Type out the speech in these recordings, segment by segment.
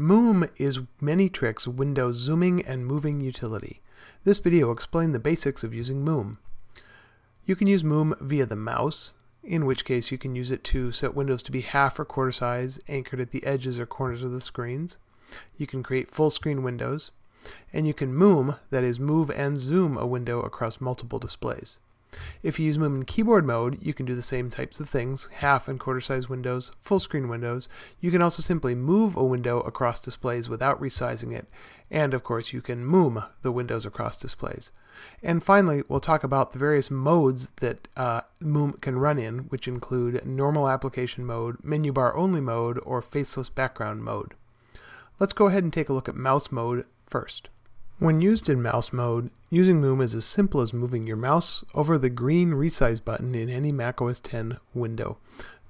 Moom is Many Tricks window zooming and moving utility. This video will explain the basics of using Moom. You can use Moom via the mouse, in which case you can use it to set windows to be half or quarter size anchored at the edges or corners of the screens. You can create full screen windows, and you can Moom, that is move and zoom a window across multiple displays. If you use Moom in keyboard mode, you can do the same types of things, half and quarter size windows, full screen windows. You can also simply move a window across displays without resizing it. And of course, you can Moom the windows across displays. And finally, we'll talk about the various modes that uh, Moom can run in, which include normal application mode, menu bar only mode, or faceless background mode. Let's go ahead and take a look at mouse mode first. When used in mouse mode, using Moom is as simple as moving your mouse over the green resize button in any macOS 10 window.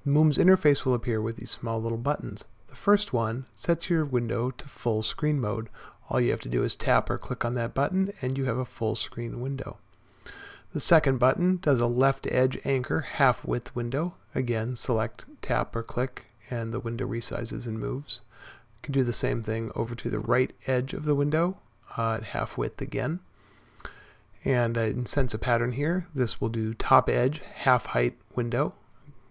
Moom's interface will appear with these small little buttons. The first one sets your window to full screen mode. All you have to do is tap or click on that button and you have a full screen window. The second button does a left edge anchor half width window. Again, select, tap, or click, and the window resizes and moves. You can do the same thing over to the right edge of the window uh, at half width again. And uh, sense a pattern here, this will do top edge, half height window.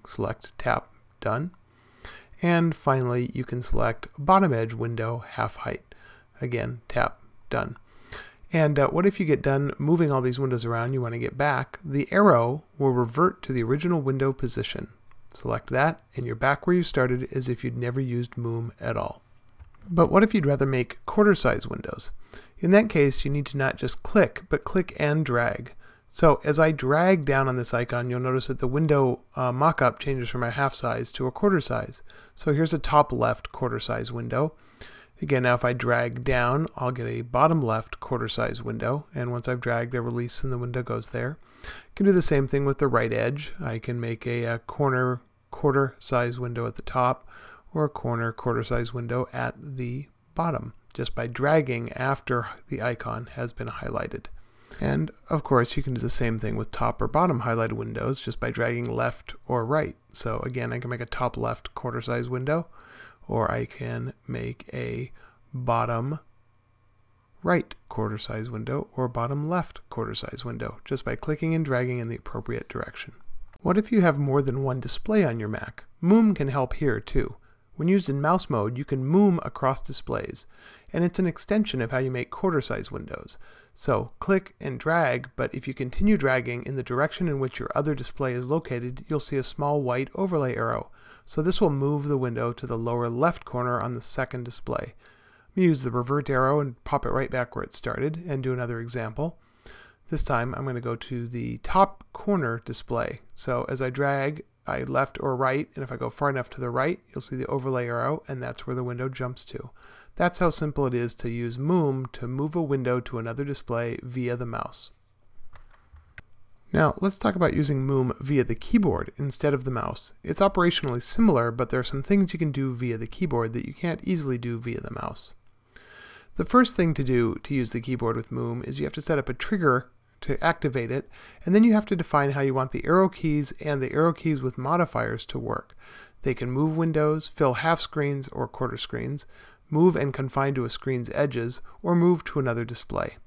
Select, tap, done. And finally, you can select bottom edge window, half height. Again, tap, done. And uh, what if you get done moving all these windows around, you want to get back, the arrow will revert to the original window position. Select that, and you're back where you started as if you'd never used Moom at all. But what if you'd rather make quarter size windows? In that case, you need to not just click, but click and drag. So as I drag down on this icon, you'll notice that the window uh, mockup changes from a half size to a quarter size. So here's a top left quarter size window. Again, now if I drag down, I'll get a bottom left quarter size window. And once I've dragged, I release and the window goes there. I can do the same thing with the right edge. I can make a, a corner quarter size window at the top or a corner quarter size window at the bottom just by dragging after the icon has been highlighted. And of course, you can do the same thing with top or bottom highlighted windows just by dragging left or right. So again, I can make a top left quarter size window, or I can make a bottom right quarter size window or bottom left quarter size window just by clicking and dragging in the appropriate direction. What if you have more than one display on your Mac? Moom can help here too. When used in mouse mode, you can moom across displays, and it's an extension of how you make quarter size windows. So click and drag, but if you continue dragging in the direction in which your other display is located, you'll see a small white overlay arrow. So this will move the window to the lower left corner on the second display. Use the revert arrow and pop it right back where it started and do another example. This time I'm going to go to the top corner display. So as I drag, I left or right, and if I go far enough to the right, you'll see the overlay arrow, and that's where the window jumps to. That's how simple it is to use Moom to move a window to another display via the mouse. Now, let's talk about using Moom via the keyboard instead of the mouse. It's operationally similar, but there are some things you can do via the keyboard that you can't easily do via the mouse. The first thing to do to use the keyboard with Moom is you have to set up a trigger to activate it, and then you have to define how you want the arrow keys and the arrow keys with modifiers to work. They can move windows, fill half screens or quarter screens, move and confine to a screen's edges, or move to another display.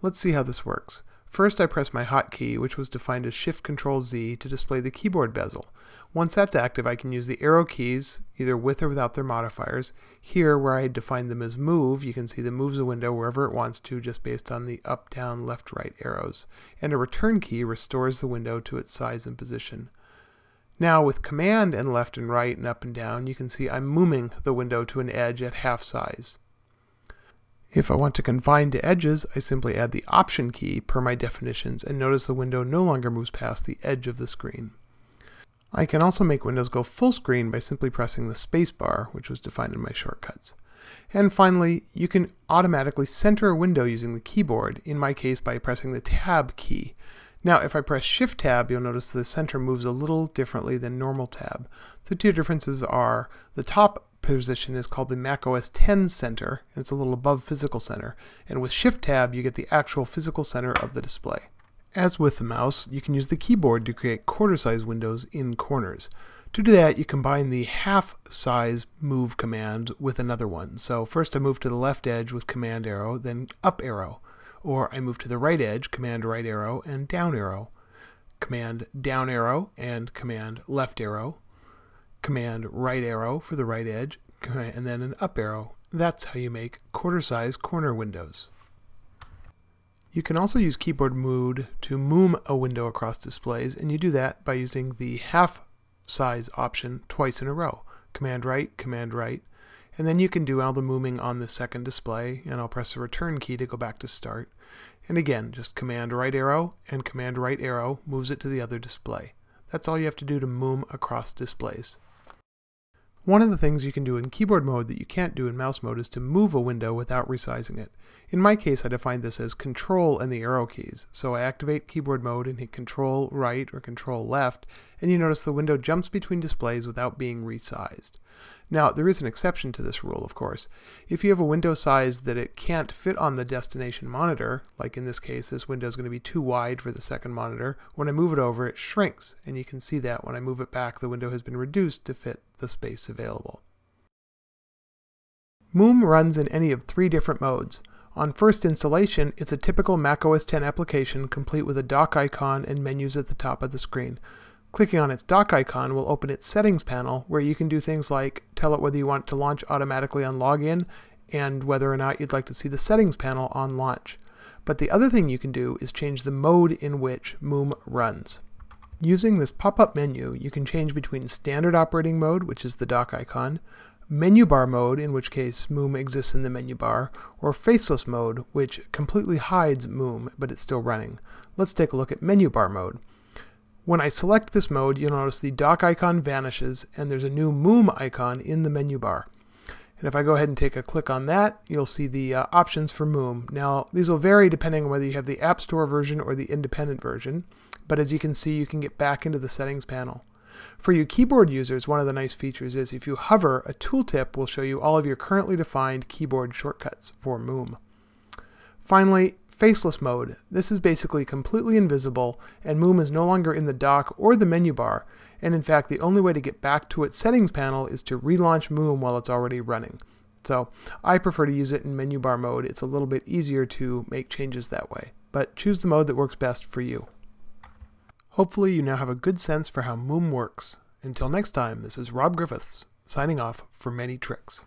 Let's see how this works. First I press my hotkey, which was defined as Shift Control Z to display the keyboard bezel. Once that's active, I can use the arrow keys, either with or without their modifiers. Here, where I defined them as move, you can see the moves a window wherever it wants to, just based on the up, down, left, right arrows. And a return key restores the window to its size and position. Now, with command and left and right and up and down, you can see I'm moving the window to an edge at half size. If I want to confine to edges, I simply add the Option key per my definitions and notice the window no longer moves past the edge of the screen. I can also make windows go full screen by simply pressing the spacebar, which was defined in my shortcuts. And finally, you can automatically center a window using the keyboard, in my case by pressing the Tab key. Now, if I press Shift Tab, you'll notice the center moves a little differently than normal tab. The two differences are the top position is called the Mac OS 10 center, it's a little above physical center. And with Shift Tab, you get the actual physical center of the display. As with the mouse, you can use the keyboard to create quarter size windows in corners. To do that, you combine the half size move command with another one. So first I move to the left edge with command arrow, then up arrow. Or I move to the right edge, command right arrow, and down arrow. Command down arrow and command left arrow. Command right arrow for the right edge, and then an up arrow. That's how you make quarter size corner windows. You can also use keyboard mode to moom a window across displays, and you do that by using the half size option twice in a row. Command right, command right, and then you can do all the mooming on the second display, and I'll press the return key to go back to start. And again, just command right arrow and command right arrow moves it to the other display. That's all you have to do to moom across displays. One of the things you can do in keyboard mode that you can't do in mouse mode is to move a window without resizing it. In my case, I define this as control and the arrow keys. So I activate keyboard mode and hit control right or control left, and you notice the window jumps between displays without being resized. Now, there is an exception to this rule, of course. If you have a window size that it can't fit on the destination monitor, like in this case, this window is going to be too wide for the second monitor, when I move it over, it shrinks, and you can see that when I move it back, the window has been reduced to fit the space available. Moom runs in any of three different modes. On first installation, it's a typical macOS 10 application complete with a dock icon and menus at the top of the screen. Clicking on its dock icon will open its settings panel where you can do things like tell it whether you want it to launch automatically on login and whether or not you'd like to see the settings panel on launch. But the other thing you can do is change the mode in which Moom runs. Using this pop-up menu, you can change between standard operating mode, which is the dock icon, menu bar mode, in which case Moom exists in the menu bar, or faceless mode, which completely hides Moom, but it's still running. Let's take a look at menu bar mode. When I select this mode, you'll notice the dock icon vanishes and there's a new Moom icon in the menu bar. And if I go ahead and take a click on that, you'll see the uh, options for Moom. Now, these will vary depending on whether you have the App Store version or the independent version, but as you can see, you can get back into the settings panel. For you keyboard users, one of the nice features is if you hover, a tooltip will show you all of your currently defined keyboard shortcuts for Moom. Finally, faceless mode. This is basically completely invisible and Moom is no longer in the dock or the menu bar. And in fact, the only way to get back to its settings panel is to relaunch Moom while it's already running. So I prefer to use it in menu bar mode. It's a little bit easier to make changes that way. But choose the mode that works best for you. Hopefully you now have a good sense for how Moom works. Until next time, this is Rob Griffiths, signing off for Many Tricks.